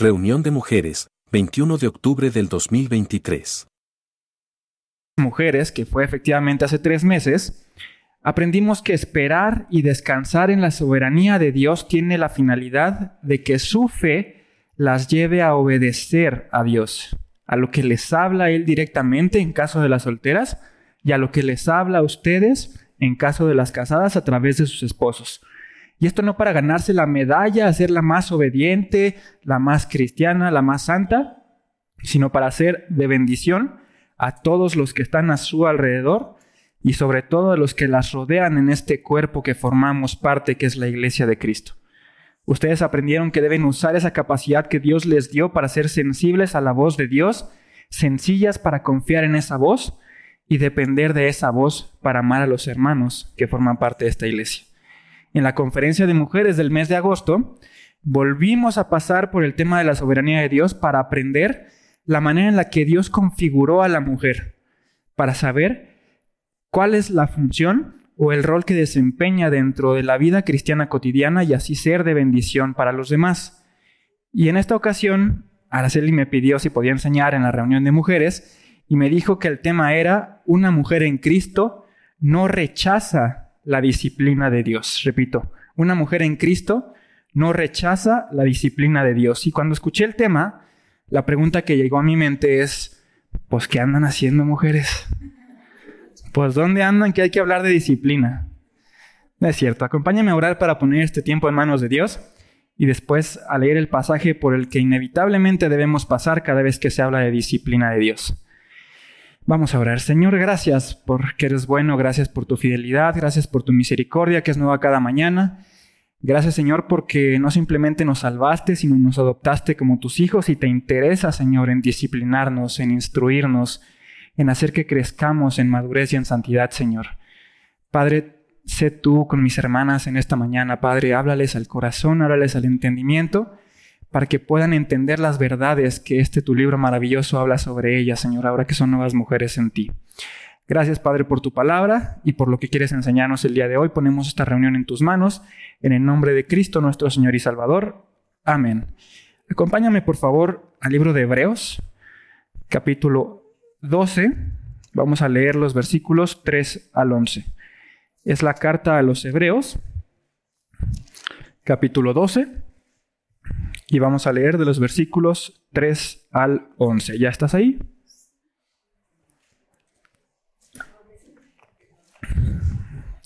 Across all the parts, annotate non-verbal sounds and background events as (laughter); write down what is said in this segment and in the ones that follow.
Reunión de mujeres, 21 de octubre del 2023. Mujeres, que fue efectivamente hace tres meses, aprendimos que esperar y descansar en la soberanía de Dios tiene la finalidad de que su fe las lleve a obedecer a Dios, a lo que les habla Él directamente en caso de las solteras y a lo que les habla a ustedes en caso de las casadas a través de sus esposos. Y esto no para ganarse la medalla, hacer la más obediente, la más cristiana, la más santa, sino para ser de bendición a todos los que están a su alrededor y sobre todo a los que las rodean en este cuerpo que formamos parte, que es la iglesia de Cristo. Ustedes aprendieron que deben usar esa capacidad que Dios les dio para ser sensibles a la voz de Dios, sencillas para confiar en esa voz y depender de esa voz para amar a los hermanos que forman parte de esta iglesia en la conferencia de mujeres del mes de agosto, volvimos a pasar por el tema de la soberanía de Dios para aprender la manera en la que Dios configuró a la mujer, para saber cuál es la función o el rol que desempeña dentro de la vida cristiana cotidiana y así ser de bendición para los demás. Y en esta ocasión, Araceli me pidió si podía enseñar en la reunión de mujeres y me dijo que el tema era una mujer en Cristo no rechaza la disciplina de Dios. Repito, una mujer en Cristo no rechaza la disciplina de Dios. Y cuando escuché el tema, la pregunta que llegó a mi mente es, pues, ¿qué andan haciendo mujeres? Pues, ¿dónde andan que hay que hablar de disciplina? Es cierto. Acompáñame a orar para poner este tiempo en manos de Dios y después a leer el pasaje por el que inevitablemente debemos pasar cada vez que se habla de disciplina de Dios. Vamos a orar. Señor, gracias porque eres bueno, gracias por tu fidelidad, gracias por tu misericordia que es nueva cada mañana. Gracias, Señor, porque no simplemente nos salvaste, sino nos adoptaste como tus hijos y te interesa, Señor, en disciplinarnos, en instruirnos, en hacer que crezcamos en madurez y en santidad, Señor. Padre, sé tú con mis hermanas en esta mañana, Padre, háblales al corazón, háblales al entendimiento para que puedan entender las verdades que este tu libro maravilloso habla sobre ellas, Señor, ahora que son nuevas mujeres en ti. Gracias, Padre, por tu palabra y por lo que quieres enseñarnos el día de hoy. Ponemos esta reunión en tus manos, en el nombre de Cristo, nuestro Señor y Salvador. Amén. Acompáñame, por favor, al libro de Hebreos, capítulo 12. Vamos a leer los versículos 3 al 11. Es la carta a los Hebreos, capítulo 12 y vamos a leer de los versículos 3 al 11. ¿Ya estás ahí?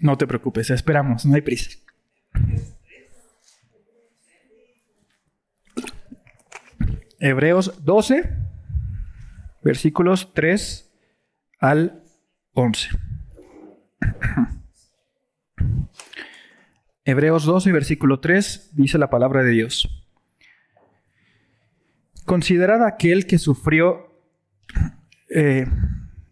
No te preocupes, esperamos, no hay prisa. Hebreos 12, versículos 3 al 11. Hebreos 12, versículo 3 dice la palabra de Dios. Considerad aquel que sufrió, eh,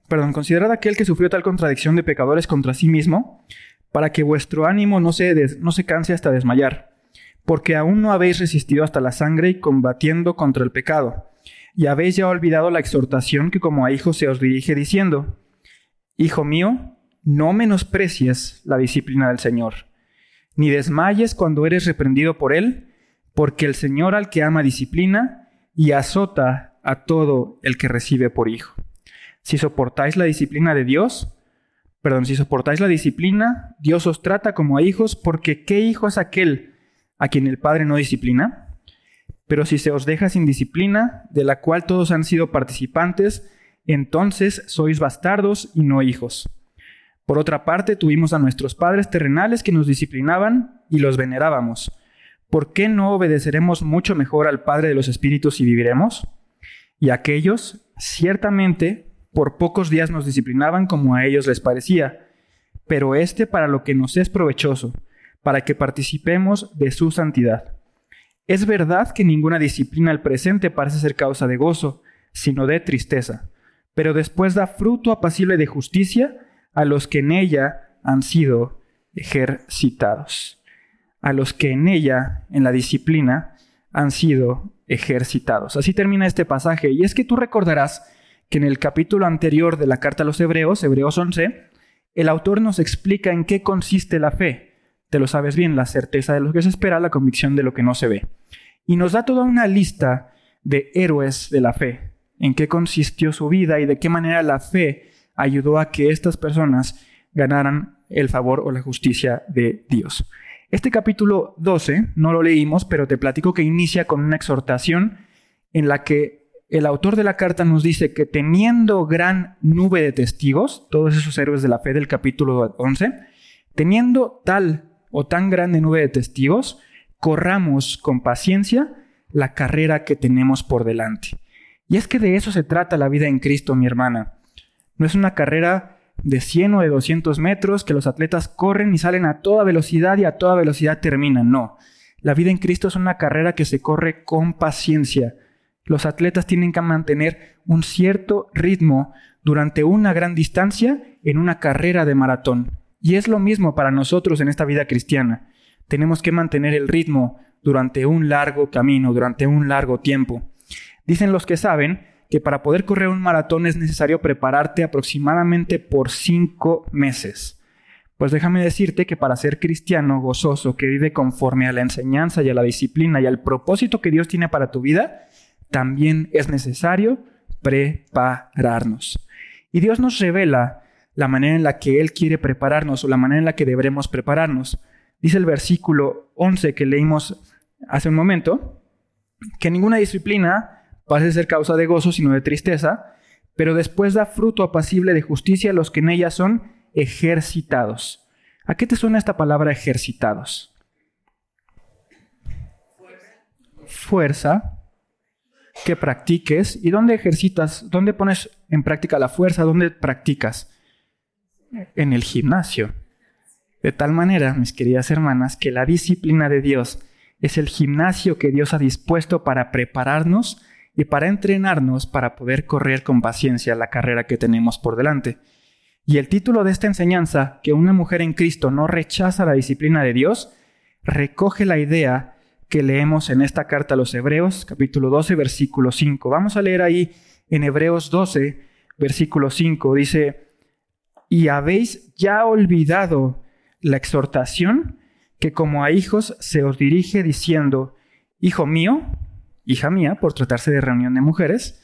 perdón, considerad aquel que sufrió tal contradicción de pecadores contra sí mismo, para que vuestro ánimo no se, no se canse hasta desmayar, porque aún no habéis resistido hasta la sangre y combatiendo contra el pecado, y habéis ya olvidado la exhortación que como a hijos se os dirige diciendo, Hijo mío, no menosprecies la disciplina del Señor, ni desmayes cuando eres reprendido por Él, porque el Señor al que ama disciplina, y azota a todo el que recibe por hijo. Si soportáis la disciplina de Dios, perdón, si soportáis la disciplina, Dios os trata como a hijos, porque ¿qué hijo es aquel a quien el Padre no disciplina? Pero si se os deja sin disciplina, de la cual todos han sido participantes, entonces sois bastardos y no hijos. Por otra parte, tuvimos a nuestros padres terrenales que nos disciplinaban y los venerábamos. ¿Por qué no obedeceremos mucho mejor al Padre de los Espíritus y viviremos? Y aquellos, ciertamente, por pocos días nos disciplinaban como a ellos les parecía, pero este para lo que nos es provechoso, para que participemos de su santidad. Es verdad que ninguna disciplina al presente parece ser causa de gozo, sino de tristeza, pero después da fruto apacible de justicia a los que en ella han sido ejercitados a los que en ella, en la disciplina, han sido ejercitados. Así termina este pasaje. Y es que tú recordarás que en el capítulo anterior de la carta a los Hebreos, Hebreos 11, el autor nos explica en qué consiste la fe. Te lo sabes bien, la certeza de lo que se espera, la convicción de lo que no se ve. Y nos da toda una lista de héroes de la fe, en qué consistió su vida y de qué manera la fe ayudó a que estas personas ganaran el favor o la justicia de Dios. Este capítulo 12 no lo leímos, pero te platico que inicia con una exhortación en la que el autor de la carta nos dice que teniendo gran nube de testigos, todos esos héroes de la fe del capítulo 11, teniendo tal o tan grande nube de testigos, corramos con paciencia la carrera que tenemos por delante. Y es que de eso se trata la vida en Cristo, mi hermana. No es una carrera de 100 o de 200 metros que los atletas corren y salen a toda velocidad y a toda velocidad terminan. No. La vida en Cristo es una carrera que se corre con paciencia. Los atletas tienen que mantener un cierto ritmo durante una gran distancia en una carrera de maratón. Y es lo mismo para nosotros en esta vida cristiana. Tenemos que mantener el ritmo durante un largo camino, durante un largo tiempo. Dicen los que saben que para poder correr un maratón es necesario prepararte aproximadamente por cinco meses. Pues déjame decirte que para ser cristiano gozoso, que vive conforme a la enseñanza y a la disciplina y al propósito que Dios tiene para tu vida, también es necesario prepararnos. Y Dios nos revela la manera en la que Él quiere prepararnos o la manera en la que deberemos prepararnos. Dice el versículo 11 que leímos hace un momento, que ninguna disciplina parece ser causa de gozo, sino de tristeza, pero después da fruto apacible de justicia a los que en ella son ejercitados. ¿A qué te suena esta palabra ejercitados? Fuerza que practiques. ¿Y dónde ejercitas? ¿Dónde pones en práctica la fuerza? ¿Dónde practicas? En el gimnasio. De tal manera, mis queridas hermanas, que la disciplina de Dios es el gimnasio que Dios ha dispuesto para prepararnos y para entrenarnos para poder correr con paciencia la carrera que tenemos por delante. Y el título de esta enseñanza, que una mujer en Cristo no rechaza la disciplina de Dios, recoge la idea que leemos en esta carta a los Hebreos, capítulo 12, versículo 5. Vamos a leer ahí en Hebreos 12, versículo 5. Dice, y habéis ya olvidado la exhortación que como a hijos se os dirige diciendo, Hijo mío, hija mía, por tratarse de reunión de mujeres,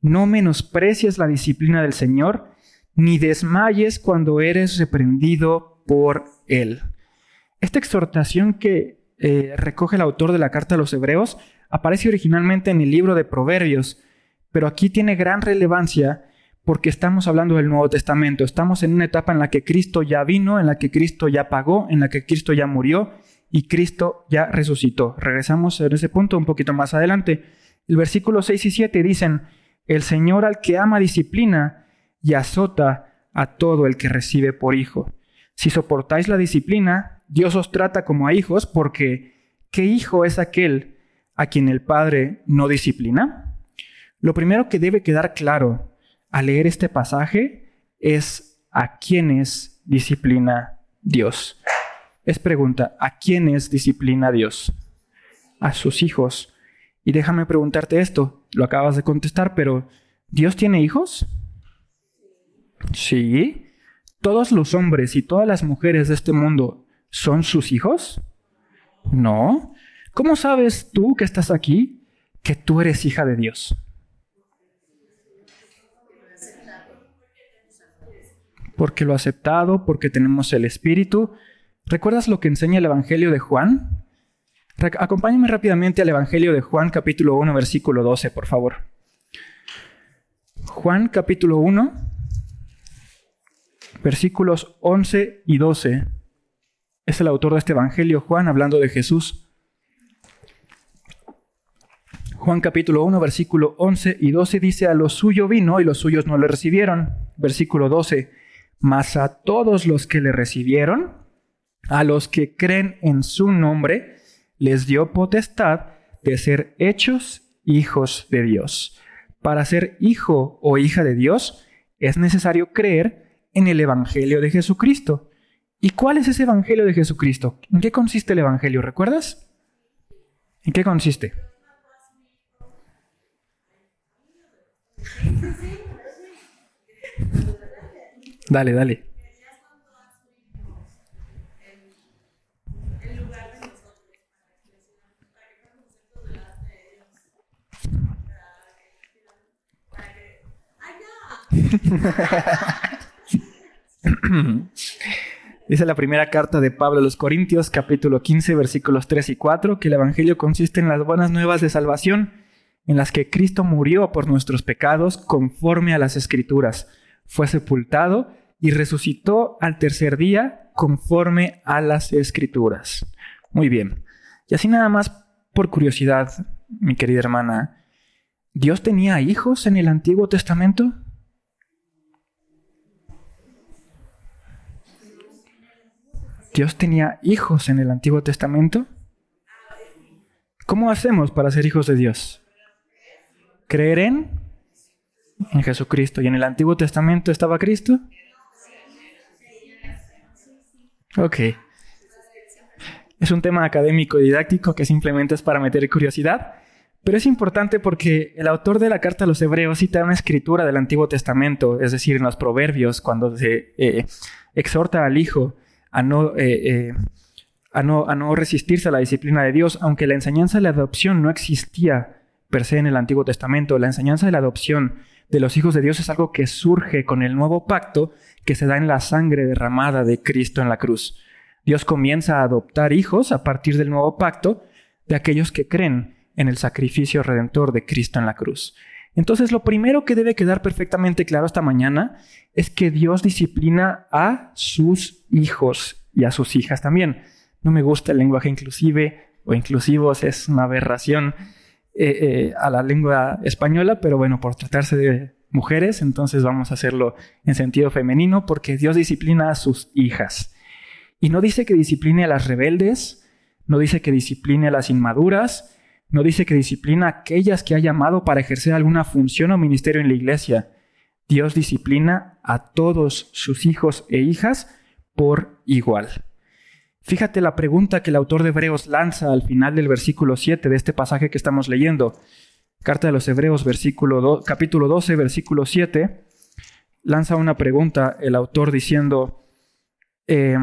no menosprecies la disciplina del Señor, ni desmayes cuando eres reprendido por Él. Esta exhortación que eh, recoge el autor de la carta a los Hebreos aparece originalmente en el libro de Proverbios, pero aquí tiene gran relevancia porque estamos hablando del Nuevo Testamento, estamos en una etapa en la que Cristo ya vino, en la que Cristo ya pagó, en la que Cristo ya murió y Cristo ya resucitó. Regresamos en ese punto un poquito más adelante. El versículo 6 y 7 dicen, el Señor al que ama disciplina y azota a todo el que recibe por hijo. Si soportáis la disciplina, Dios os trata como a hijos porque ¿qué hijo es aquel a quien el Padre no disciplina? Lo primero que debe quedar claro al leer este pasaje es a quiénes disciplina Dios es pregunta, ¿a quiénes disciplina Dios? A sus hijos. Y déjame preguntarte esto, lo acabas de contestar, pero ¿Dios tiene hijos? Sí. ¿Todos los hombres y todas las mujeres de este mundo son sus hijos? No. ¿Cómo sabes tú que estás aquí que tú eres hija de Dios? Porque lo aceptado, porque tenemos el Espíritu, ¿Recuerdas lo que enseña el Evangelio de Juan? Acompáñame rápidamente al Evangelio de Juan capítulo 1 versículo 12, por favor. Juan capítulo 1 versículos 11 y 12. Es el autor de este Evangelio, Juan, hablando de Jesús. Juan capítulo 1 versículo 11 y 12 dice, a lo suyo vino y los suyos no le recibieron. Versículo 12, mas a todos los que le recibieron, a los que creen en su nombre, les dio potestad de ser hechos hijos de Dios. Para ser hijo o hija de Dios es necesario creer en el Evangelio de Jesucristo. ¿Y cuál es ese Evangelio de Jesucristo? ¿En qué consiste el Evangelio? ¿Recuerdas? ¿En qué consiste? Dale, dale. (laughs) Dice la primera carta de Pablo a los Corintios, capítulo 15, versículos 3 y 4, que el Evangelio consiste en las buenas nuevas de salvación, en las que Cristo murió por nuestros pecados conforme a las Escrituras, fue sepultado y resucitó al tercer día conforme a las Escrituras. Muy bien. Y así nada más por curiosidad, mi querida hermana, ¿Dios tenía hijos en el Antiguo Testamento? ¿Dios tenía hijos en el Antiguo Testamento? ¿Cómo hacemos para ser hijos de Dios? ¿Creer en? Jesucristo. ¿Y en el Antiguo Testamento estaba Cristo? Ok. Es un tema académico y didáctico que simplemente es para meter curiosidad, pero es importante porque el autor de la carta a los hebreos cita una escritura del Antiguo Testamento, es decir, en los proverbios, cuando se eh, exhorta al hijo a no, eh, eh, a, no, a no resistirse a la disciplina de Dios, aunque la enseñanza de la adopción no existía per se en el Antiguo Testamento, la enseñanza de la adopción de los hijos de Dios es algo que surge con el nuevo pacto que se da en la sangre derramada de Cristo en la cruz. Dios comienza a adoptar hijos a partir del nuevo pacto de aquellos que creen en el sacrificio redentor de Cristo en la cruz. Entonces, lo primero que debe quedar perfectamente claro esta mañana es que Dios disciplina a sus hijos y a sus hijas también. No me gusta el lenguaje inclusive o inclusivos, es una aberración eh, eh, a la lengua española, pero bueno, por tratarse de mujeres, entonces vamos a hacerlo en sentido femenino porque Dios disciplina a sus hijas. Y no dice que discipline a las rebeldes, no dice que discipline a las inmaduras, no dice que disciplina a aquellas que ha llamado para ejercer alguna función o ministerio en la iglesia. Dios disciplina a todos sus hijos e hijas por igual. Fíjate la pregunta que el autor de Hebreos lanza al final del versículo 7 de este pasaje que estamos leyendo. Carta de los Hebreos, capítulo 12, versículo 7. Lanza una pregunta el autor diciendo, eh,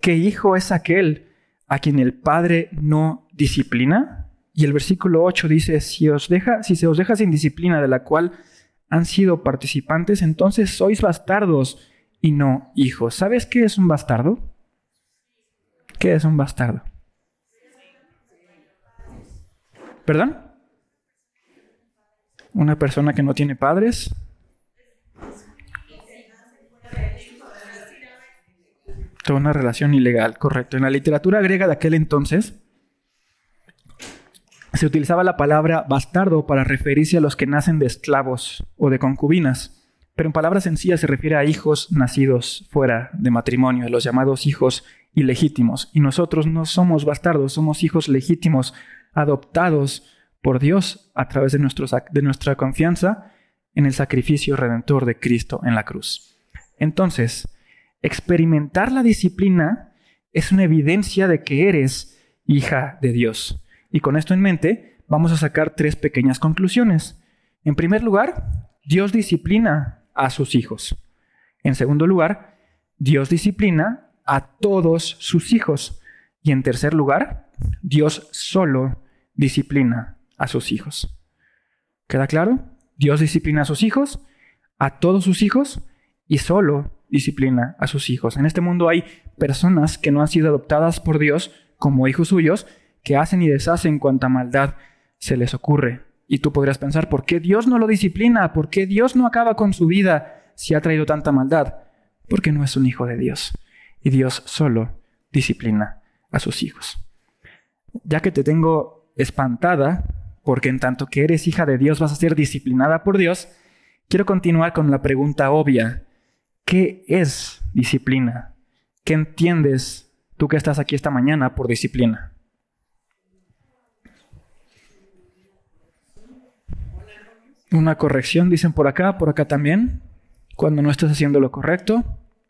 ¿qué hijo es aquel a quien el Padre no disciplina? Y el versículo 8 dice, si, os deja, si se os deja sin disciplina de la cual han sido participantes, entonces sois bastardos y no hijos. ¿Sabes qué es un bastardo? ¿Qué es un bastardo? ¿Perdón? ¿Una persona que no tiene padres? Toda una relación ilegal, correcto. En la literatura griega de aquel entonces se utilizaba la palabra bastardo para referirse a los que nacen de esclavos o de concubinas, pero en palabras sencillas se refiere a hijos nacidos fuera de matrimonio, los llamados hijos ilegítimos. Y nosotros no somos bastardos, somos hijos legítimos, adoptados por Dios a través de, de nuestra confianza en el sacrificio redentor de Cristo en la cruz. Entonces, experimentar la disciplina es una evidencia de que eres hija de Dios. Y con esto en mente, vamos a sacar tres pequeñas conclusiones. En primer lugar, Dios disciplina a sus hijos. En segundo lugar, Dios disciplina a todos sus hijos. Y en tercer lugar, Dios solo disciplina a sus hijos. ¿Queda claro? Dios disciplina a sus hijos, a todos sus hijos, y solo disciplina a sus hijos. En este mundo hay personas que no han sido adoptadas por Dios como hijos suyos, que hacen y deshacen cuanta maldad se les ocurre. Y tú podrías pensar, ¿por qué Dios no lo disciplina? ¿Por qué Dios no acaba con su vida si ha traído tanta maldad? Porque no es un hijo de Dios. Y Dios solo disciplina a sus hijos. Ya que te tengo espantada, porque en tanto que eres hija de Dios vas a ser disciplinada por Dios, quiero continuar con la pregunta obvia ¿Qué es disciplina? ¿Qué entiendes tú que estás aquí esta mañana por disciplina? Una corrección, dicen por acá, por acá también, cuando no estás haciendo lo correcto.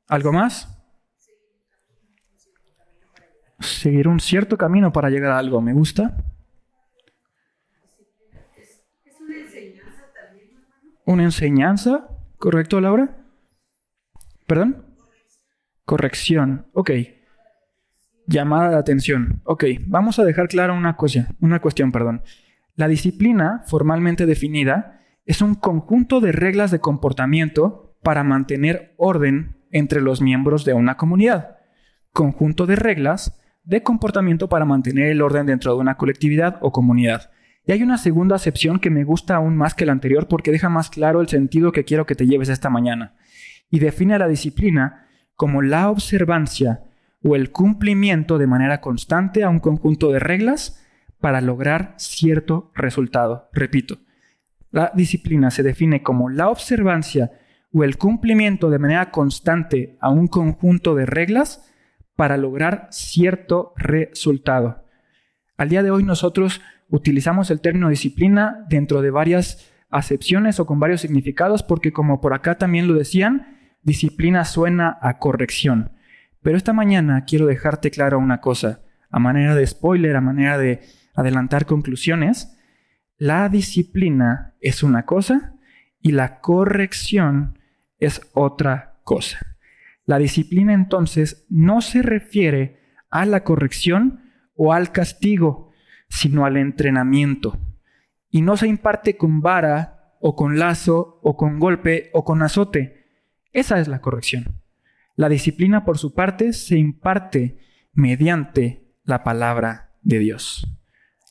¿Algo más? Seguir un cierto camino para llegar a algo, me gusta. Una enseñanza, ¿correcto, Laura? ¿Perdón? Corrección. Ok. Llamada de atención. Ok, vamos a dejar clara una cosa, una cuestión, perdón. La disciplina formalmente definida es un conjunto de reglas de comportamiento para mantener orden entre los miembros de una comunidad. Conjunto de reglas de comportamiento para mantener el orden dentro de una colectividad o comunidad. Y hay una segunda acepción que me gusta aún más que la anterior porque deja más claro el sentido que quiero que te lleves esta mañana. Y define a la disciplina como la observancia o el cumplimiento de manera constante a un conjunto de reglas para lograr cierto resultado. Repito, la disciplina se define como la observancia o el cumplimiento de manera constante a un conjunto de reglas para lograr cierto resultado. Al día de hoy nosotros utilizamos el término disciplina dentro de varias acepciones o con varios significados porque como por acá también lo decían, disciplina suena a corrección. Pero esta mañana quiero dejarte claro una cosa, a manera de spoiler, a manera de adelantar conclusiones, la disciplina es una cosa y la corrección es otra cosa. La disciplina entonces no se refiere a la corrección o al castigo, sino al entrenamiento. Y no se imparte con vara o con lazo o con golpe o con azote. Esa es la corrección. La disciplina, por su parte, se imparte mediante la palabra de Dios.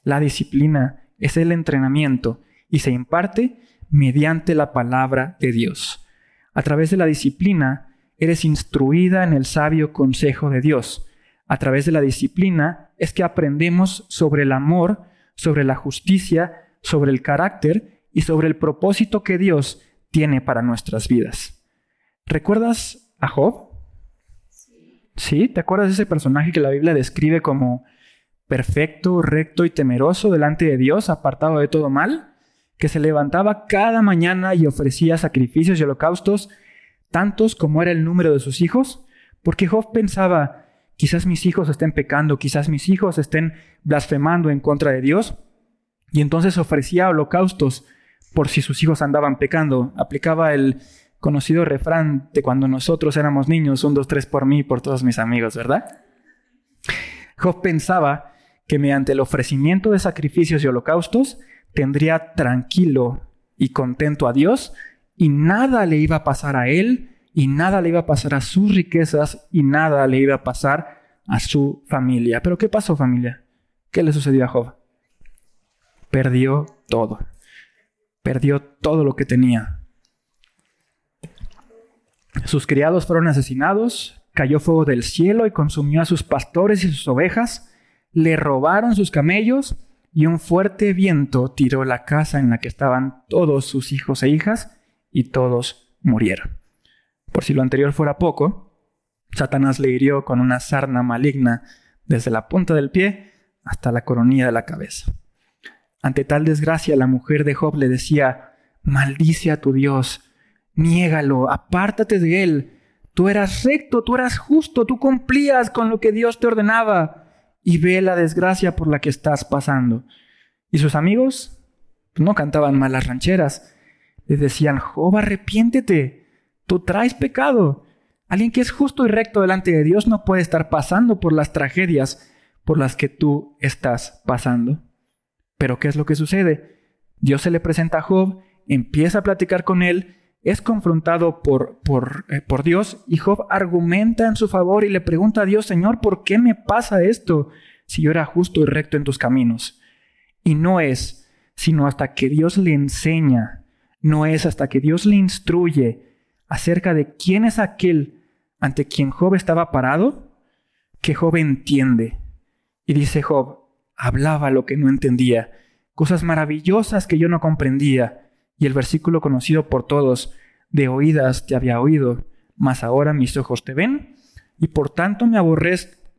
La disciplina es el entrenamiento y se imparte mediante la palabra de Dios. A través de la disciplina, eres instruida en el sabio consejo de Dios. A través de la disciplina es que aprendemos sobre el amor, sobre la justicia, sobre el carácter y sobre el propósito que Dios tiene para nuestras vidas. ¿Recuerdas a Job? Sí. ¿Te acuerdas de ese personaje que la Biblia describe como perfecto, recto y temeroso delante de Dios, apartado de todo mal? Que se levantaba cada mañana y ofrecía sacrificios y holocaustos tantos como era el número de sus hijos, porque Job pensaba, quizás mis hijos estén pecando, quizás mis hijos estén blasfemando en contra de Dios, y entonces ofrecía holocaustos por si sus hijos andaban pecando. Aplicaba el conocido refrán de cuando nosotros éramos niños, un, dos, tres por mí y por todos mis amigos, ¿verdad? Job pensaba que mediante el ofrecimiento de sacrificios y holocaustos tendría tranquilo y contento a Dios y nada le iba a pasar a él, y nada le iba a pasar a sus riquezas, y nada le iba a pasar a su familia. Pero ¿qué pasó familia? ¿Qué le sucedió a Job? Perdió todo. Perdió todo lo que tenía. Sus criados fueron asesinados, cayó fuego del cielo y consumió a sus pastores y sus ovejas, le robaron sus camellos y un fuerte viento tiró la casa en la que estaban todos sus hijos e hijas y todos murieron. Por si lo anterior fuera poco, Satanás le hirió con una sarna maligna desde la punta del pie hasta la coronilla de la cabeza. Ante tal desgracia, la mujer de Job le decía, maldice a tu Dios, niégalo, apártate de él. Tú eras recto, tú eras justo, tú cumplías con lo que Dios te ordenaba y ve la desgracia por la que estás pasando. Y sus amigos no cantaban malas rancheras, les decían, Job, arrepiéntete, tú traes pecado. Alguien que es justo y recto delante de Dios no puede estar pasando por las tragedias por las que tú estás pasando. Pero ¿qué es lo que sucede? Dios se le presenta a Job, empieza a platicar con él, es confrontado por, por, eh, por Dios y Job argumenta en su favor y le pregunta a Dios, Señor, ¿por qué me pasa esto si yo era justo y recto en tus caminos? Y no es sino hasta que Dios le enseña no es hasta que Dios le instruye acerca de quién es aquel ante quien Job estaba parado, que Job entiende. Y dice Job, hablaba lo que no entendía, cosas maravillosas que yo no comprendía. Y el versículo conocido por todos, de oídas te había oído, mas ahora mis ojos te ven, y por tanto me,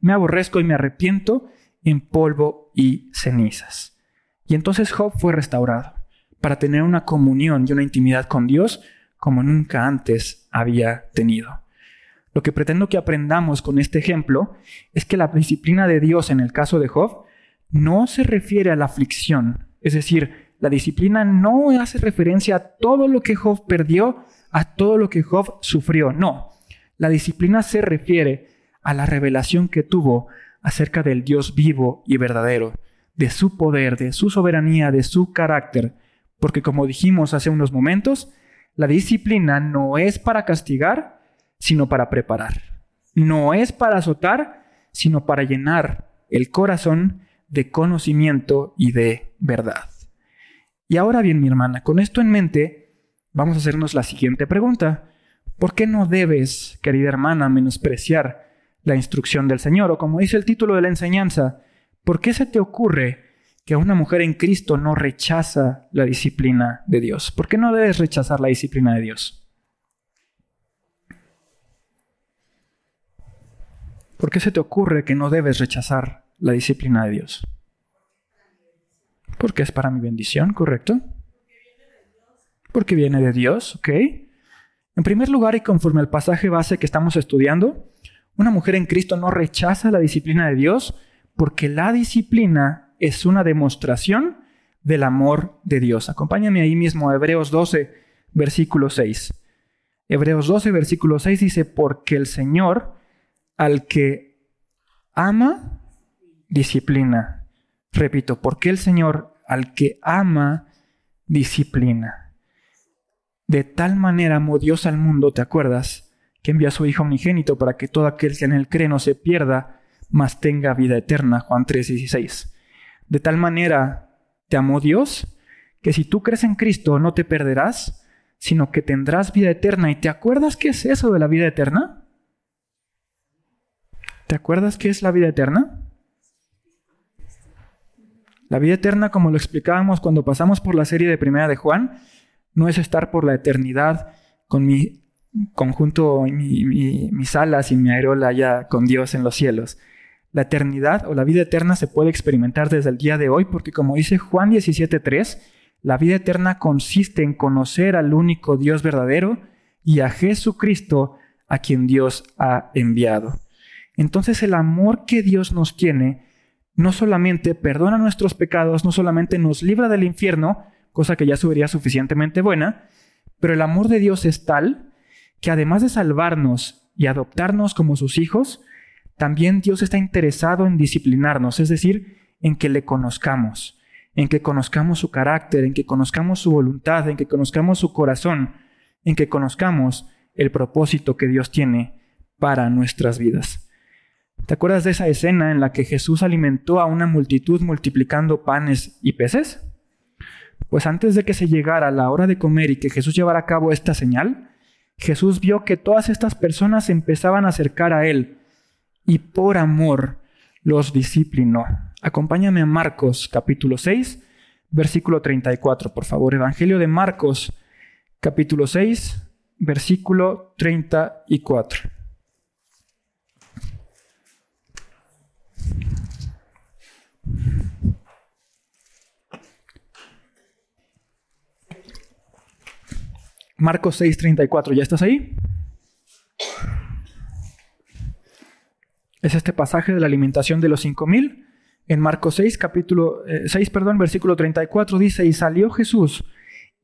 me aborrezco y me arrepiento en polvo y cenizas. Y entonces Job fue restaurado para tener una comunión y una intimidad con Dios como nunca antes había tenido. Lo que pretendo que aprendamos con este ejemplo es que la disciplina de Dios en el caso de Job no se refiere a la aflicción, es decir, la disciplina no hace referencia a todo lo que Job perdió, a todo lo que Job sufrió, no. La disciplina se refiere a la revelación que tuvo acerca del Dios vivo y verdadero, de su poder, de su soberanía, de su carácter, Porque como dijimos hace unos momentos, la disciplina no es para castigar, sino para preparar. No es para azotar, sino para llenar el corazón de conocimiento y de verdad. Y ahora bien, mi hermana, con esto en mente, vamos a hacernos la siguiente pregunta. ¿Por qué no debes, querida hermana, menospreciar la instrucción del Señor? O como dice el título de la enseñanza, ¿por qué se te ocurre que una mujer en Cristo no rechaza la disciplina de Dios? ¿Por qué no debes rechazar la disciplina de Dios? ¿Por qué se te ocurre que no debes rechazar la disciplina de Dios? Porque es para mi bendición, ¿correcto? Porque viene de Dios, ¿ok? En primer lugar, y conforme al pasaje base que estamos estudiando, una mujer en Cristo no rechaza la disciplina de Dios porque la disciplina es una demostración del amor de Dios. Acompáñame ahí mismo Hebreos 12, versículo 6. Hebreos 12, versículo 6 dice, porque el Señor al que ama, disciplina. Repito, porque el Señor al que ama, disciplina. De tal manera amó Dios al mundo, ¿te acuerdas? Que envía a su Hijo unigénito para que todo aquel que en él cree no se pierda, mas tenga vida eterna. Juan 3:16. De tal manera te amó Dios, que si tú crees en Cristo no te perderás, sino que tendrás vida eterna. ¿Y te acuerdas qué es eso de la vida eterna? ¿Te acuerdas qué es la vida eterna? La vida eterna, como lo explicábamos cuando pasamos por la serie de Primera de Juan, no es estar por la eternidad con mi conjunto, mis alas y mi aerola allá con Dios en los cielos. La eternidad o la vida eterna se puede experimentar desde el día de hoy porque como dice Juan 17.3, la vida eterna consiste en conocer al único Dios verdadero y a Jesucristo a quien Dios ha enviado. Entonces el amor que Dios nos tiene no solamente perdona nuestros pecados, no solamente nos libra del infierno, cosa que ya sería suficientemente buena, pero el amor de Dios es tal que además de salvarnos y adoptarnos como sus hijos, también Dios está interesado en disciplinarnos, es decir, en que le conozcamos, en que conozcamos su carácter, en que conozcamos su voluntad, en que conozcamos su corazón, en que conozcamos el propósito que Dios tiene para nuestras vidas. ¿Te acuerdas de esa escena en la que Jesús alimentó a una multitud multiplicando panes y peces? Pues antes de que se llegara la hora de comer y que Jesús llevara a cabo esta señal, Jesús vio que todas estas personas empezaban a acercar a Él y por amor los disciplinó. Acompáñame a Marcos capítulo 6, versículo 34, por favor. Evangelio de Marcos capítulo 6, versículo 34. Marcos 6:34, ¿ya estás ahí? Es este pasaje de la alimentación de los cinco mil. En Marcos 6, capítulo 6, eh, perdón, versículo 34 dice, y salió Jesús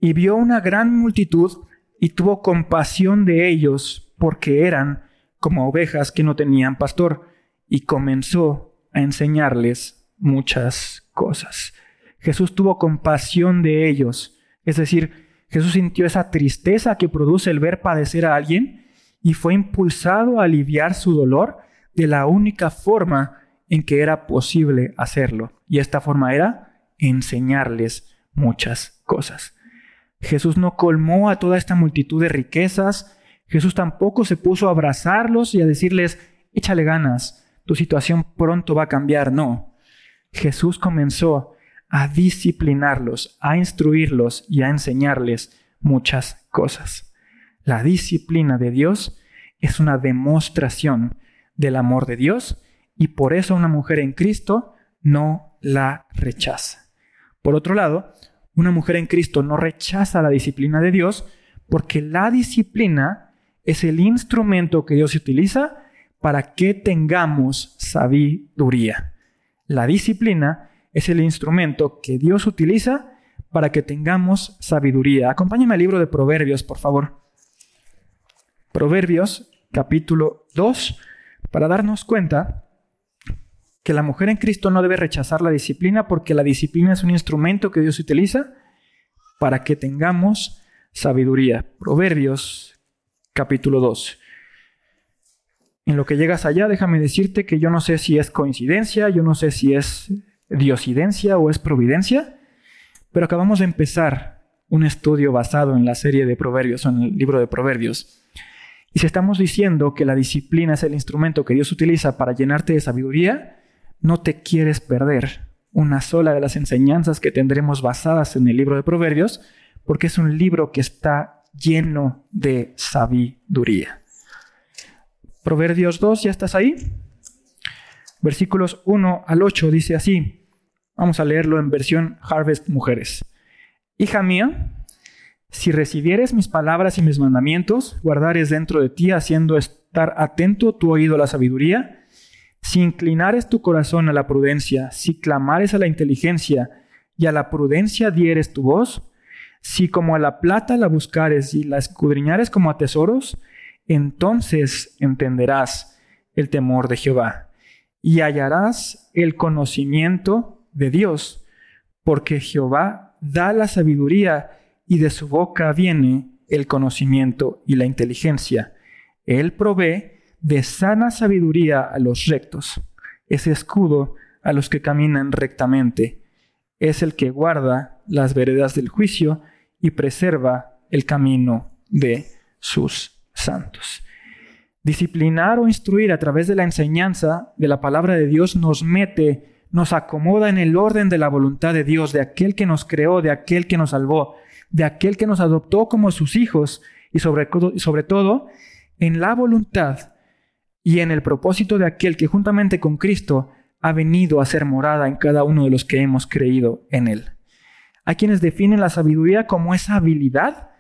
y vio una gran multitud y tuvo compasión de ellos porque eran como ovejas que no tenían pastor y comenzó a enseñarles muchas cosas. Jesús tuvo compasión de ellos, es decir, Jesús sintió esa tristeza que produce el ver padecer a alguien y fue impulsado a aliviar su dolor de la única forma en que era posible hacerlo. Y esta forma era enseñarles muchas cosas. Jesús no colmó a toda esta multitud de riquezas. Jesús tampoco se puso a abrazarlos y a decirles, échale ganas, tu situación pronto va a cambiar. No. Jesús comenzó a disciplinarlos, a instruirlos y a enseñarles muchas cosas. La disciplina de Dios es una demostración del amor de Dios y por eso una mujer en Cristo no la rechaza. Por otro lado, una mujer en Cristo no rechaza la disciplina de Dios porque la disciplina es el instrumento que Dios utiliza para que tengamos sabiduría. La disciplina es el instrumento que Dios utiliza para que tengamos sabiduría. Acompáñame al libro de Proverbios, por favor. Proverbios capítulo 2, para darnos cuenta que la mujer en Cristo no debe rechazar la disciplina porque la disciplina es un instrumento que Dios utiliza para que tengamos sabiduría. Proverbios capítulo 2. En lo que llegas allá, déjame decirte que yo no sé si es coincidencia, yo no sé si es diosidencia o es providencia, pero acabamos de empezar un estudio basado en la serie de Proverbios, en el libro de Proverbios. Y si estamos diciendo que la disciplina es el instrumento que Dios utiliza para llenarte de sabiduría, no te quieres perder una sola de las enseñanzas que tendremos basadas en el libro de Proverbios, porque es un libro que está lleno de sabiduría. Proverbios 2, ¿ya estás ahí? Versículos 1 al 8 dice así. Vamos a leerlo en versión Harvest Mujeres. Hija mía, si recibieres mis palabras y mis mandamientos, guardares dentro de ti, haciendo estar atento tu oído a la sabiduría, si inclinares tu corazón a la prudencia, si clamares a la inteligencia y a la prudencia dieres tu voz, si como a la plata la buscares y la escudriñares como a tesoros, entonces entenderás el temor de Jehová y hallarás el conocimiento de Dios, porque Jehová da la sabiduría y de su boca viene el conocimiento y la inteligencia. Él provee de sana sabiduría a los rectos, ese escudo a los que caminan rectamente. Es el que guarda las veredas del juicio y preserva el camino de sus santos. Disciplinar o instruir a través de la enseñanza de la palabra de Dios nos mete, nos acomoda en el orden de la voluntad de Dios, de aquel que nos creó, de aquel que nos salvó, de aquel que nos adoptó como sus hijos y sobre, sobre todo en la voluntad y en el propósito de aquel que juntamente con Cristo ha venido a ser morada en cada uno de los que hemos creído en Él. Hay quienes definen la sabiduría como esa habilidad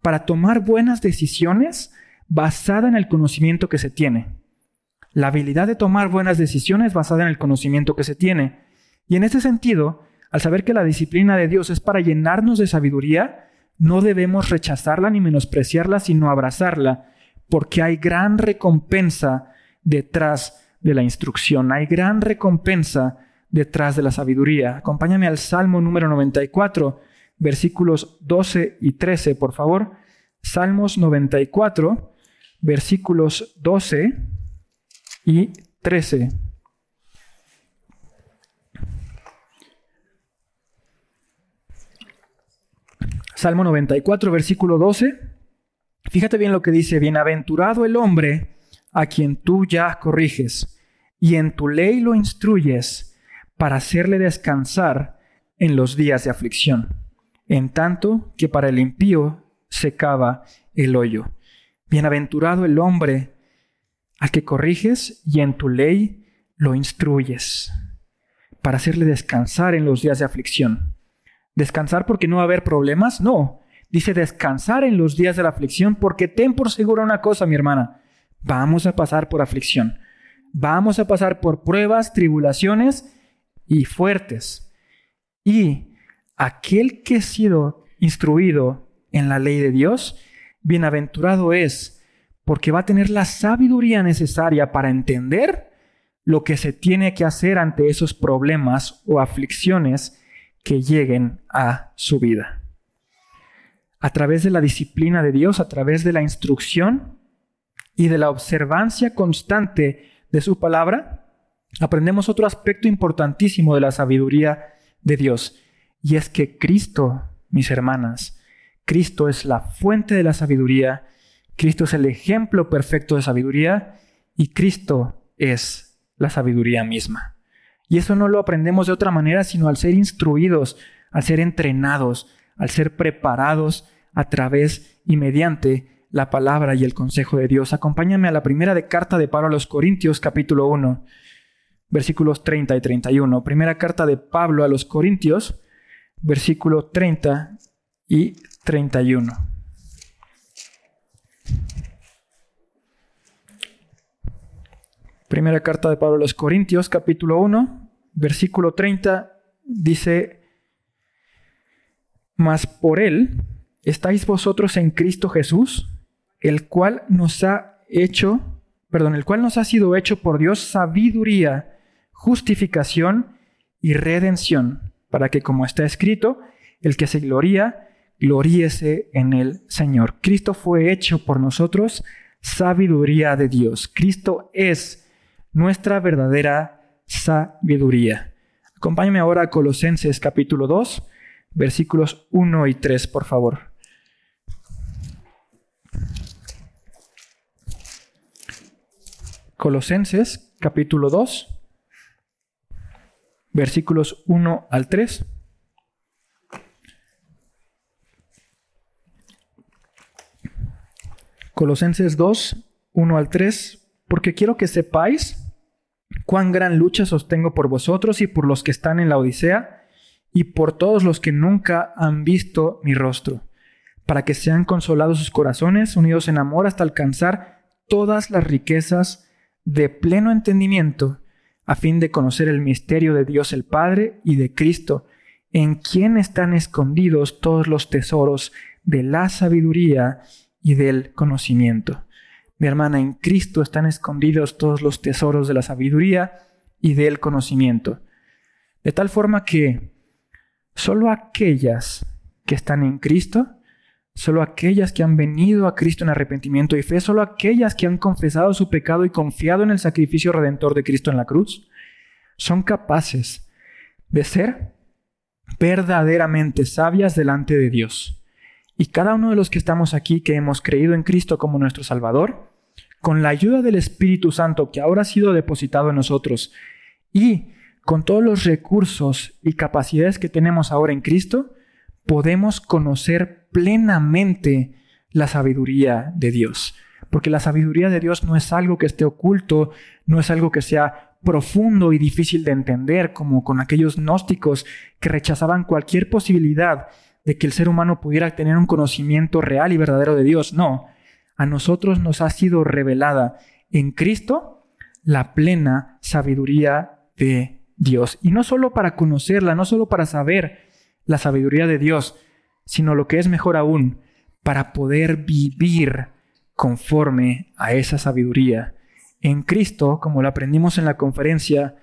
para tomar buenas decisiones basada en el conocimiento que se tiene. La habilidad de tomar buenas decisiones basada en el conocimiento que se tiene. Y en ese sentido, al saber que la disciplina de Dios es para llenarnos de sabiduría, no debemos rechazarla ni menospreciarla, sino abrazarla porque hay gran recompensa detrás de la instrucción, hay gran recompensa detrás de la sabiduría. Acompáñame al Salmo número 94, versículos 12 y 13, por favor. Salmos 94, versículos 12 y 13. Salmo 94, versículo 12. Fíjate bien lo que dice, bienaventurado el hombre a quien tú ya corriges y en tu ley lo instruyes para hacerle descansar en los días de aflicción, en tanto que para el impío se cava el hoyo. Bienaventurado el hombre al que corriges y en tu ley lo instruyes para hacerle descansar en los días de aflicción. ¿Descansar porque no va a haber problemas? No, Dice descansar en los días de la aflicción, porque ten por segura una cosa, mi hermana, vamos a pasar por aflicción. Vamos a pasar por pruebas, tribulaciones y fuertes. Y aquel que ha sido instruido en la ley de Dios, bienaventurado es, porque va a tener la sabiduría necesaria para entender lo que se tiene que hacer ante esos problemas o aflicciones que lleguen a su vida a través de la disciplina de Dios, a través de la instrucción y de la observancia constante de su palabra, aprendemos otro aspecto importantísimo de la sabiduría de Dios. Y es que Cristo, mis hermanas, Cristo es la fuente de la sabiduría, Cristo es el ejemplo perfecto de sabiduría y Cristo es la sabiduría misma. Y eso no lo aprendemos de otra manera sino al ser instruidos, al ser entrenados, al ser preparados a través y mediante la palabra y el consejo de Dios. Acompáñame a la primera de carta de Pablo a los Corintios, capítulo 1, versículos 30 y 31. Primera carta de Pablo a los Corintios, versículo 30 y 31. Primera carta de Pablo a los Corintios, capítulo 1, versículo 30, dice, mas por él estáis vosotros en Cristo Jesús, el cual nos ha hecho, perdón, el cual nos ha sido hecho por Dios sabiduría, justificación y redención, para que como está escrito, el que se gloría, gloríese en el Señor. Cristo fue hecho por nosotros sabiduría de Dios. Cristo es nuestra verdadera sabiduría. Acompáñame ahora a Colosenses capítulo 2, versículos 1 y 3, por favor. Colosenses capítulo 2, versículos 1 al 3. Colosenses 2, 1 al 3, porque quiero que sepáis cuán gran lucha sostengo por vosotros y por los que están en la Odisea y por todos los que nunca han visto mi rostro, para que sean consolados sus corazones, unidos en amor hasta alcanzar todas las riquezas de pleno entendimiento, a fin de conocer el misterio de Dios el Padre y de Cristo, en quien están escondidos todos los tesoros de la sabiduría y del conocimiento. Mi hermana, en Cristo están escondidos todos los tesoros de la sabiduría y del conocimiento. De tal forma que solo aquellas que están en Cristo, solo aquellas que han venido a Cristo en arrepentimiento y fe, solo aquellas que han confesado su pecado y confiado en el sacrificio redentor de Cristo en la cruz, son capaces de ser verdaderamente sabias delante de Dios. Y cada uno de los que estamos aquí, que hemos creído en Cristo como nuestro Salvador, con la ayuda del Espíritu Santo que ahora ha sido depositado en nosotros y con todos los recursos y capacidades que tenemos ahora en Cristo, podemos conocer plenamente la sabiduría de Dios. Porque la sabiduría de Dios no es algo que esté oculto, no es algo que sea profundo y difícil de entender, como con aquellos gnósticos que rechazaban cualquier posibilidad de que el ser humano pudiera tener un conocimiento real y verdadero de Dios. No, a nosotros nos ha sido revelada en Cristo la plena sabiduría de Dios. Y no solo para conocerla, no solo para saber la sabiduría de Dios, sino lo que es mejor aún, para poder vivir conforme a esa sabiduría. En Cristo, como lo aprendimos en la conferencia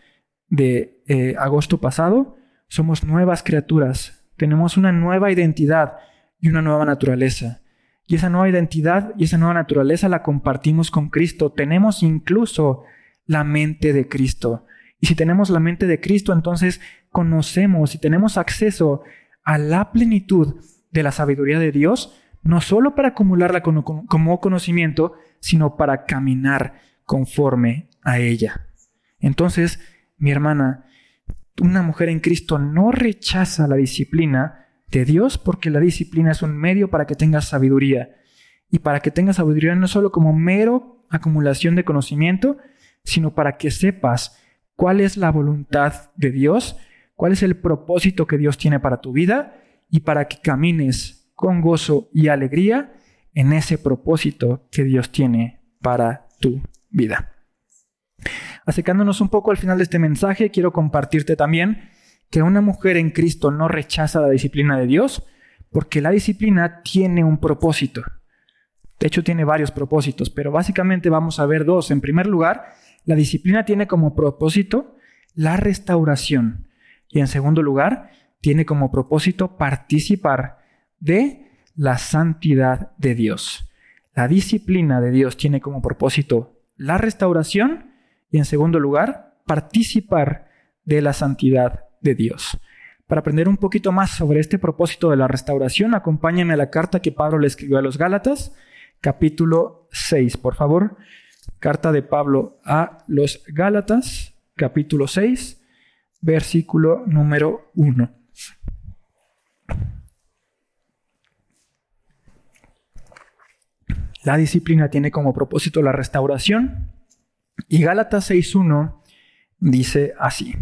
de eh, agosto pasado, somos nuevas criaturas, tenemos una nueva identidad y una nueva naturaleza. Y esa nueva identidad y esa nueva naturaleza la compartimos con Cristo. Tenemos incluso la mente de Cristo. Y si tenemos la mente de Cristo, entonces conocemos y tenemos acceso a la plenitud de la sabiduría de Dios, no solo para acumularla como conocimiento, sino para caminar conforme a ella. Entonces, mi hermana, una mujer en Cristo no rechaza la disciplina de Dios porque la disciplina es un medio para que tengas sabiduría. Y para que tengas sabiduría no solo como mero acumulación de conocimiento, sino para que sepas cuál es la voluntad de Dios, cuál es el propósito que Dios tiene para tu vida y para que camines con gozo y alegría en ese propósito que Dios tiene para tu vida. Acercándonos un poco al final de este mensaje, quiero compartirte también que una mujer en Cristo no rechaza la disciplina de Dios porque la disciplina tiene un propósito. De hecho, tiene varios propósitos, pero básicamente vamos a ver dos. En primer lugar, la disciplina tiene como propósito la restauración. Y en segundo lugar, tiene como propósito participar de la santidad de Dios. La disciplina de Dios tiene como propósito la restauración y en segundo lugar, participar de la santidad de Dios. Para aprender un poquito más sobre este propósito de la restauración, acompáñame a la carta que Pablo le escribió a los Gálatas, capítulo 6, por favor. Carta de Pablo a los Gálatas, capítulo 6, versículo número 1. La disciplina tiene como propósito la restauración y Gálatas 6.1 dice así,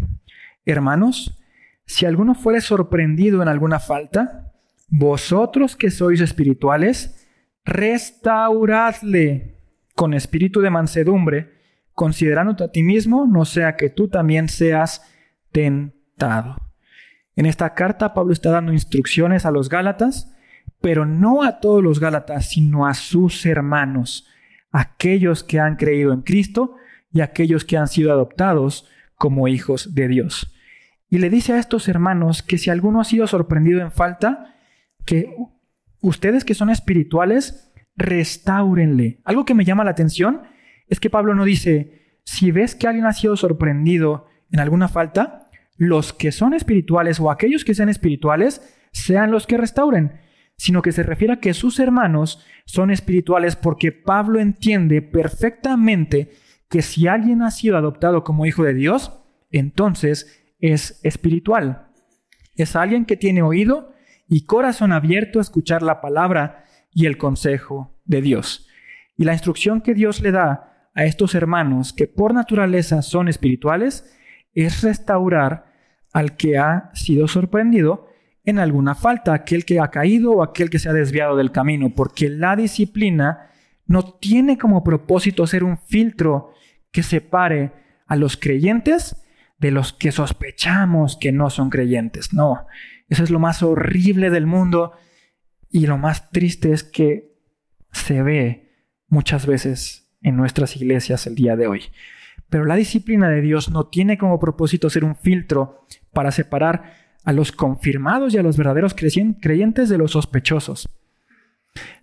Hermanos, si alguno fuere sorprendido en alguna falta, vosotros que sois espirituales, restauradle con espíritu de mansedumbre, considerándote a ti mismo, no sea que tú también seas tentado. En esta carta Pablo está dando instrucciones a los Gálatas, pero no a todos los Gálatas, sino a sus hermanos, aquellos que han creído en Cristo y aquellos que han sido adoptados como hijos de Dios. Y le dice a estos hermanos que si alguno ha sido sorprendido en falta, que ustedes que son espirituales, restáurenle. Algo que me llama la atención es que Pablo no dice, si ves que alguien ha sido sorprendido en alguna falta, los que son espirituales o aquellos que sean espirituales sean los que restauren, sino que se refiere a que sus hermanos son espirituales porque Pablo entiende perfectamente que si alguien ha sido adoptado como hijo de Dios, entonces es espiritual. Es alguien que tiene oído y corazón abierto a escuchar la palabra y el consejo de Dios. Y la instrucción que Dios le da a estos hermanos que por naturaleza son espirituales es restaurar al que ha sido sorprendido en alguna falta, aquel que ha caído o aquel que se ha desviado del camino, porque la disciplina no tiene como propósito ser un filtro que separe a los creyentes de los que sospechamos que no son creyentes. No, eso es lo más horrible del mundo y lo más triste es que se ve muchas veces en nuestras iglesias el día de hoy. Pero la disciplina de Dios no tiene como propósito ser un filtro para separar a los confirmados y a los verdaderos creyentes de los sospechosos.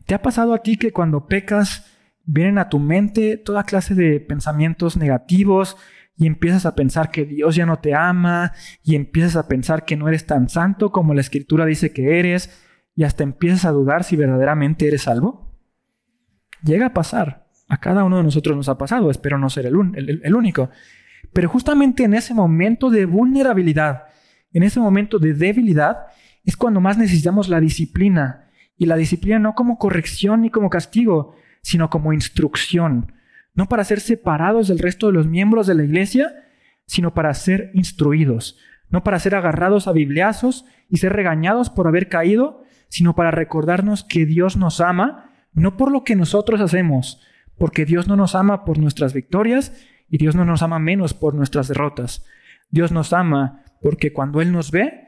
¿Te ha pasado a ti que cuando pecas vienen a tu mente toda clase de pensamientos negativos y empiezas a pensar que Dios ya no te ama y empiezas a pensar que no eres tan santo como la escritura dice que eres y hasta empiezas a dudar si verdaderamente eres salvo? Llega a pasar. A cada uno de nosotros nos ha pasado, espero no ser el, el único. Pero justamente en ese momento de vulnerabilidad, en ese momento de debilidad, es cuando más necesitamos la disciplina. Y la disciplina no como corrección ni como castigo, sino como instrucción. No para ser separados del resto de los miembros de la iglesia, sino para ser instruidos. No para ser agarrados a bibliazos y ser regañados por haber caído, sino para recordarnos que Dios nos ama, no por lo que nosotros hacemos, porque Dios no nos ama por nuestras victorias y Dios no nos ama menos por nuestras derrotas. Dios nos ama porque cuando Él nos ve,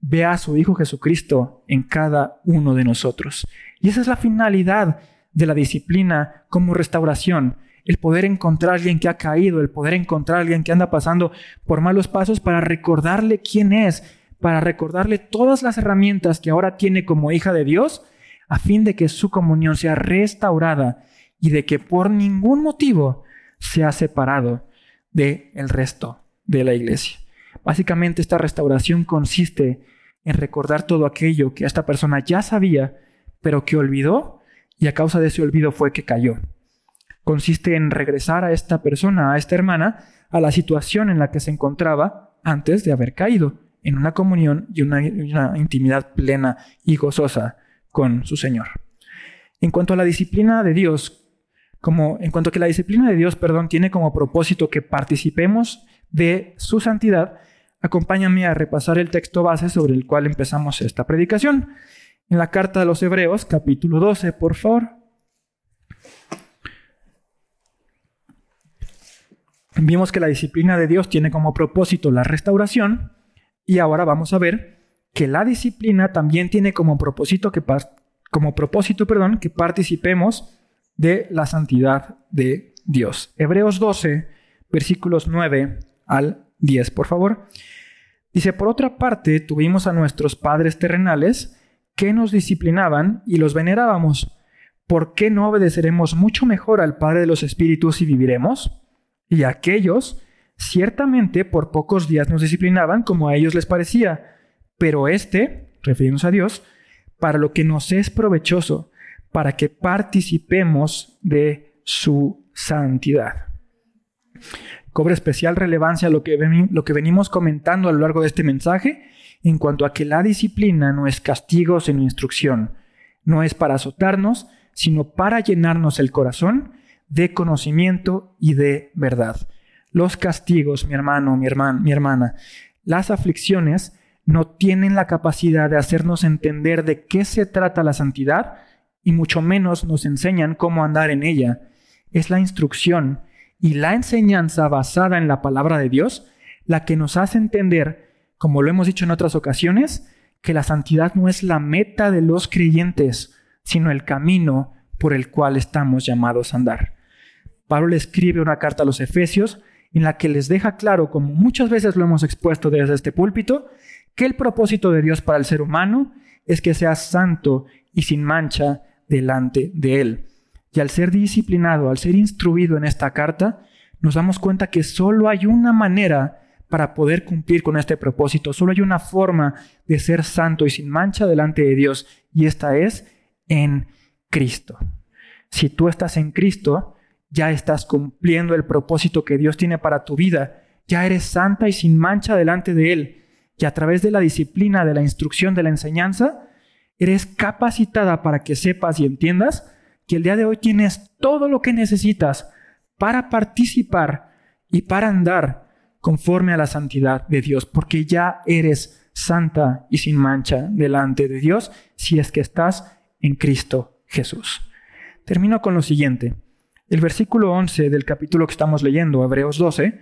ve a su Hijo Jesucristo en cada uno de nosotros. Y esa es la finalidad de la disciplina como restauración, el poder encontrar a alguien que ha caído, el poder encontrar a alguien que anda pasando por malos pasos para recordarle quién es, para recordarle todas las herramientas que ahora tiene como hija de Dios, a fin de que su comunión sea restaurada y de que por ningún motivo sea separado del el resto de la iglesia. Básicamente esta restauración consiste en recordar todo aquello que esta persona ya sabía, pero que olvidó y a causa de ese olvido fue que cayó. Consiste en regresar a esta persona, a esta hermana, a la situación en la que se encontraba antes de haber caído, en una comunión y una, intimidad plena y gozosa con su Señor. En cuanto a la disciplina de Dios, como en cuanto a que la disciplina de Dios, perdón, tiene como propósito que participemos de su santidad, Acompáñame a repasar el texto base sobre el cual empezamos esta predicación. En la carta de los Hebreos, capítulo 12, por favor. Vimos que la disciplina de Dios tiene como propósito la restauración y ahora vamos a ver que la disciplina también tiene como propósito que, como propósito, perdón, que participemos de la santidad de Dios. Hebreos 12, versículos 9 al 10, por favor. Dice, por otra parte, tuvimos a nuestros padres terrenales que nos disciplinaban y los venerábamos. ¿Por qué no obedeceremos mucho mejor al Padre de los Espíritus y viviremos? Y aquellos, ciertamente, por pocos días nos disciplinaban como a ellos les parecía, pero este, refiriéndose a Dios, para lo que nos es provechoso, para que participemos de su santidad cobra especial relevancia lo que, lo que venimos comentando a lo largo de este mensaje en cuanto a que la disciplina no es castigo sino instrucción. No es para azotarnos, sino para llenarnos el corazón de conocimiento y de verdad. Los castigos, mi hermano, mi, hermana, mi hermana, las aflicciones no tienen la capacidad de hacernos entender de qué se trata la santidad y mucho menos nos enseñan cómo andar en ella. Es la instrucción y la enseñanza basada en la palabra de Dios la que nos hace entender, como lo hemos dicho en otras ocasiones, que la santidad no es la meta de los creyentes, sino el camino por el cual estamos llamados a andar. Pablo le escribe una carta a los Efesios en la que les deja claro, como muchas veces lo hemos expuesto desde este púlpito, que el propósito de Dios para el ser humano es que sea santo y sin mancha delante de Él. Y al ser disciplinado, al ser instruido en esta carta, nos damos cuenta que solo hay una manera para poder cumplir con este propósito, solo hay una forma de ser santo y sin mancha delante de Dios, y esta es en Cristo. Si tú estás en Cristo, ya estás cumpliendo el propósito que Dios tiene para tu vida, ya eres santa y sin mancha delante de Él, y a través de la disciplina, de la instrucción, de la enseñanza, eres capacitada para que sepas y entiendas que el día de hoy tienes todo lo que necesitas para participar y para andar conforme a la santidad de Dios, porque ya eres santa y sin mancha delante de Dios si es que estás en Cristo Jesús. Termino con lo siguiente. El versículo 11 del capítulo que estamos leyendo, Hebreos 12,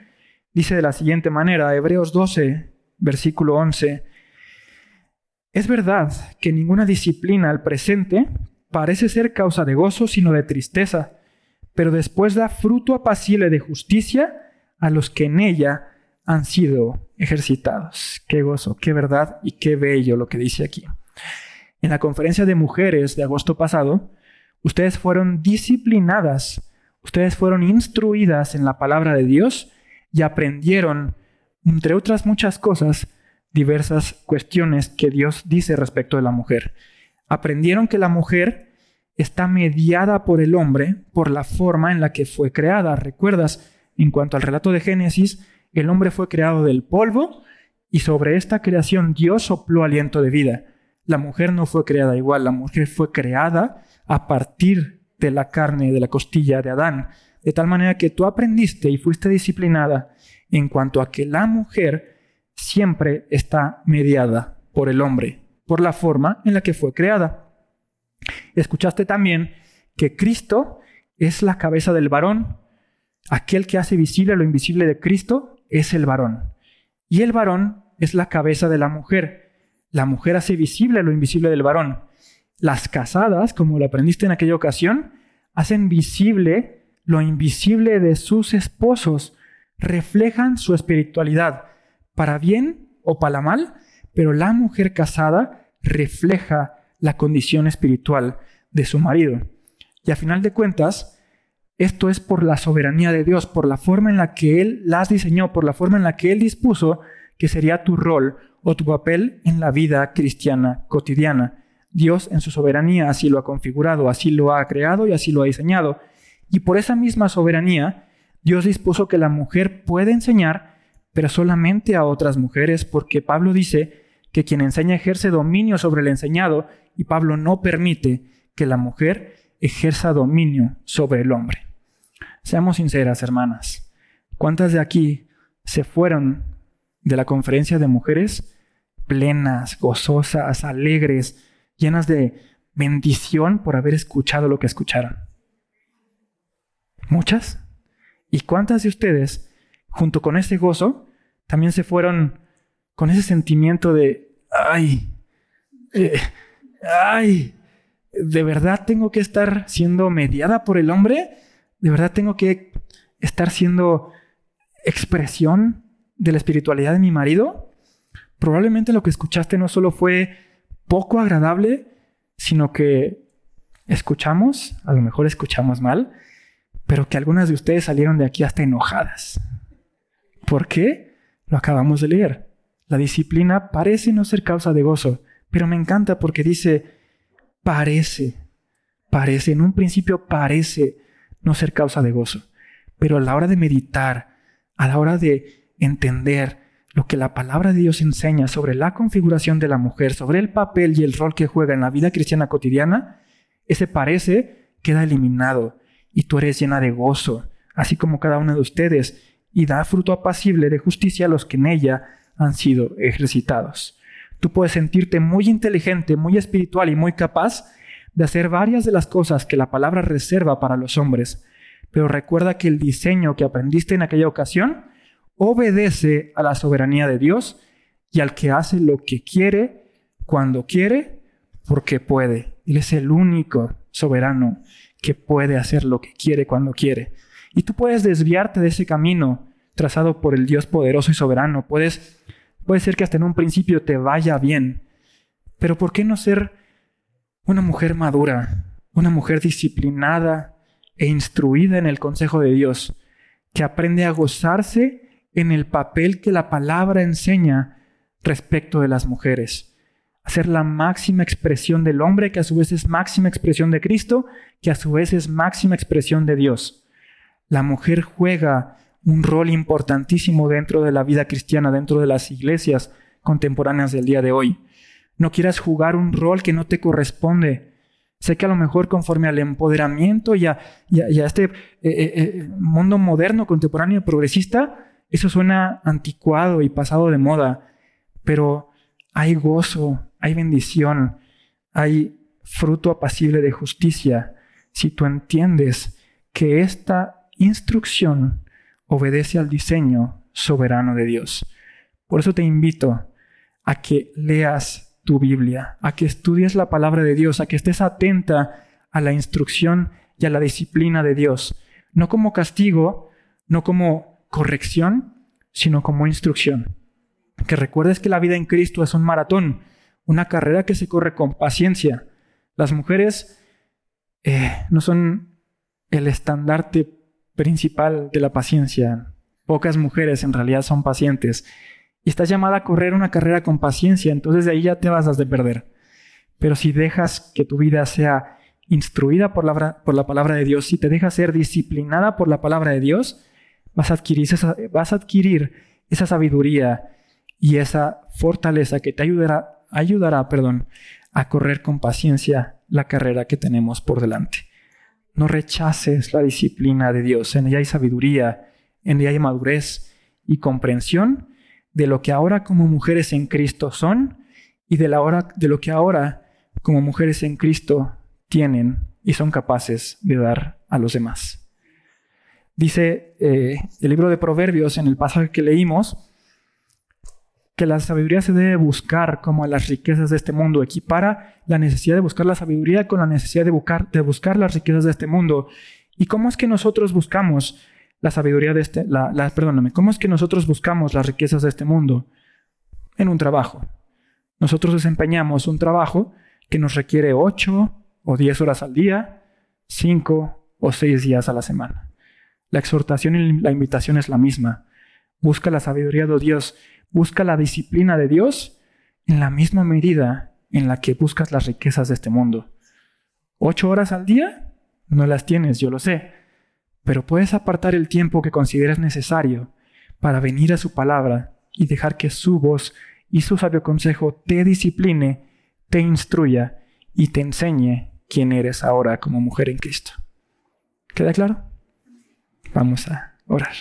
dice de la siguiente manera, Hebreos 12, versículo 11, es verdad que ninguna disciplina al presente parece ser causa de gozo, sino de tristeza, pero después da fruto apacible de justicia a los que en ella han sido ejercitados. Qué gozo, qué verdad y qué bello lo que dice aquí. En la conferencia de mujeres de agosto pasado, ustedes fueron disciplinadas, ustedes fueron instruidas en la palabra de Dios y aprendieron, entre otras muchas cosas, diversas cuestiones que Dios dice respecto de la mujer. Aprendieron que la mujer está mediada por el hombre por la forma en la que fue creada. ¿Recuerdas? En cuanto al relato de Génesis, el hombre fue creado del polvo y sobre esta creación Dios sopló aliento de vida. La mujer no fue creada igual, la mujer fue creada a partir de la carne, de la costilla de Adán, de tal manera que tú aprendiste y fuiste disciplinada en cuanto a que la mujer siempre está mediada por el hombre, por la forma en la que fue creada. Escuchaste también que Cristo es la cabeza del varón. Aquel que hace visible lo invisible de Cristo es el varón. Y el varón es la cabeza de la mujer. La mujer hace visible lo invisible del varón. Las casadas, como lo aprendiste en aquella ocasión, hacen visible lo invisible de sus esposos, reflejan su espiritualidad para bien o para mal, pero la mujer casada refleja la condición espiritual de su marido. Y a final de cuentas, esto es por la soberanía de Dios, por la forma en la que Él las diseñó, por la forma en la que Él dispuso que sería tu rol o tu papel en la vida cristiana cotidiana. Dios en su soberanía así lo ha configurado, así lo ha creado y así lo ha diseñado. Y por esa misma soberanía, Dios dispuso que la mujer puede enseñar pero solamente a otras mujeres, porque Pablo dice que quien enseña ejerce dominio sobre el enseñado y Pablo no permite que la mujer ejerza dominio sobre el hombre. Seamos sinceras, hermanas. ¿Cuántas de aquí se fueron de la conferencia de mujeres plenas, gozosas, alegres, llenas de bendición por haber escuchado lo que escucharon? ¿Muchas? ¿Y cuántas de ustedes, junto con ese gozo, también se fueron con ese sentimiento de, ay, eh, ay, ¿de verdad tengo que estar siendo mediada por el hombre? ¿De verdad tengo que estar siendo expresión de la espiritualidad de mi marido? Probablemente lo que escuchaste no solo fue poco agradable, sino que escuchamos, a lo mejor escuchamos mal, pero que algunas de ustedes salieron de aquí hasta enojadas. ¿Por qué? Lo acabamos de leer. La disciplina parece no ser causa de gozo, pero me encanta porque dice, parece, parece, en un principio parece no ser causa de gozo, pero a la hora de meditar, a la hora de entender lo que la palabra de Dios enseña sobre la configuración de la mujer, sobre el papel y el rol que juega en la vida cristiana cotidiana, ese parece queda eliminado y tú eres llena de gozo, así como cada uno de ustedes y da fruto apacible de justicia a los que en ella han sido ejercitados. Tú puedes sentirte muy inteligente, muy espiritual y muy capaz de hacer varias de las cosas que la palabra reserva para los hombres, pero recuerda que el diseño que aprendiste en aquella ocasión obedece a la soberanía de Dios y al que hace lo que quiere, cuando quiere, porque puede. Él es el único soberano que puede hacer lo que quiere cuando quiere. Y tú puedes desviarte de ese camino trazado por el Dios poderoso y soberano. Puedes, puede ser que hasta en un principio te vaya bien. Pero ¿por qué no ser Una mujer madura, una mujer disciplinada e instruida en el consejo de Dios, que aprende a gozarse en el papel que la palabra enseña respecto de las mujeres. Hacer la máxima expresión del hombre, que a su vez es máxima expresión de Cristo, que a su vez es máxima expresión de Dios. La mujer juega un rol importantísimo dentro de la vida cristiana, dentro de las iglesias contemporáneas del día de hoy. No quieras jugar un rol que no te corresponde. Sé que a lo mejor conforme al empoderamiento y a, este eh, eh, eh, mundo moderno, contemporáneo, progresista, eso suena anticuado y pasado de moda, pero hay gozo, hay bendición, hay fruto apacible de justicia si tú entiendes que esta instrucción obedece al diseño soberano de Dios. Por eso te invito a que leas tu Biblia, a que estudies la palabra de Dios, a que estés atenta a la instrucción y a la disciplina de Dios, no como castigo, no como corrección, sino como instrucción. Que recuerdes que la vida en Cristo es un maratón, una carrera que se corre con paciencia. Las mujeres eh, no son el estandarte principal de la paciencia. Pocas mujeres en realidad son pacientes. Y estás llamada a correr una carrera con paciencia, entonces de ahí ya te vas a de perder. Pero si dejas que tu vida sea instruida por la, por la palabra de Dios, si te dejas ser disciplinada por la palabra de Dios, vas a adquirir esa, vas a adquirir esa sabiduría y esa fortaleza que te ayudará, ayudará perdón, a correr con paciencia la carrera que tenemos por delante. No rechaces la disciplina de Dios. En ella hay sabiduría, en ella hay madurez y comprensión de lo que ahora como mujeres en Cristo son y de, la hora, de lo que ahora como mujeres en Cristo tienen y son capaces de dar a los demás. Dice eh, el libro de Proverbios en el pasaje que leímos, que la sabiduría se debe buscar como las riquezas de este mundo. Equipara la necesidad de buscar la sabiduría con la necesidad de buscar, de buscar las riquezas de este mundo. ¿Y cómo es que nosotros buscamos la sabiduría de este, la, perdóname, cómo es que nosotros buscamos las riquezas de este mundo? En un trabajo. Nosotros desempeñamos un trabajo que nos requiere 8 o 10 horas al día, 5 o 6 días a la semana. La exhortación y la invitación es la misma. Busca la sabiduría de Dios Busca la disciplina de Dios en la misma medida en la que buscas las riquezas de este mundo. ¿Ocho horas al día? No las tienes, yo lo sé. Pero puedes apartar el tiempo que consideres necesario para venir a su palabra y dejar que su voz y su sabio consejo te discipline, te instruya y te enseñe quién eres ahora como mujer en Cristo. ¿Queda claro? Vamos a orar.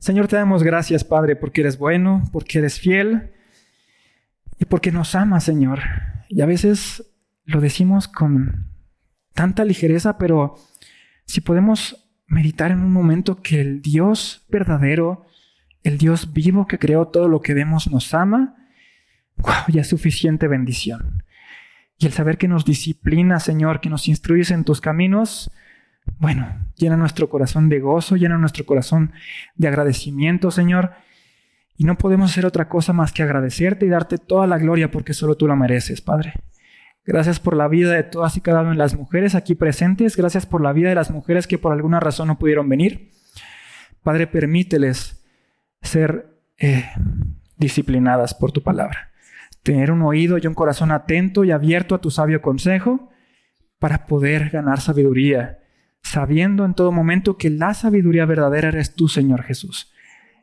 Señor, te damos gracias, Padre, porque eres bueno, porque eres fiel y porque nos amas, Señor. Y a veces lo decimos con tanta ligereza, pero si podemos meditar en un momento que el Dios verdadero, el Dios vivo que creó todo lo que vemos, nos ama, wow, ya es suficiente bendición. Y el saber que nos disciplina, Señor, que nos instruyes en tus caminos, bueno, llena nuestro corazón de gozo, llena nuestro corazón de agradecimiento, Señor. Y no podemos hacer otra cosa más que agradecerte y darte toda la gloria porque solo tú la mereces, Padre. Gracias por la vida de todas y cada una de las mujeres aquí presentes. Gracias por la vida de las mujeres que por alguna razón no pudieron venir. Padre, permíteles ser eh, disciplinadas por tu palabra. Tener un oído y un corazón atento y abierto a tu sabio consejo para poder ganar sabiduría sabiendo en todo momento que la sabiduría verdadera eres tú, Señor Jesús.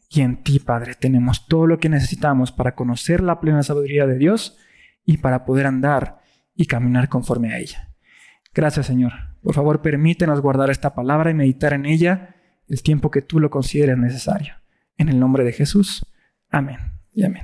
Y en ti, Padre, tenemos todo lo que necesitamos para conocer la plena sabiduría de Dios y para poder andar y caminar conforme a ella. Gracias, Señor. Por favor, permítenos guardar esta palabra y meditar en ella el tiempo que tú lo consideres necesario. En el nombre de Jesús. Amén y amén.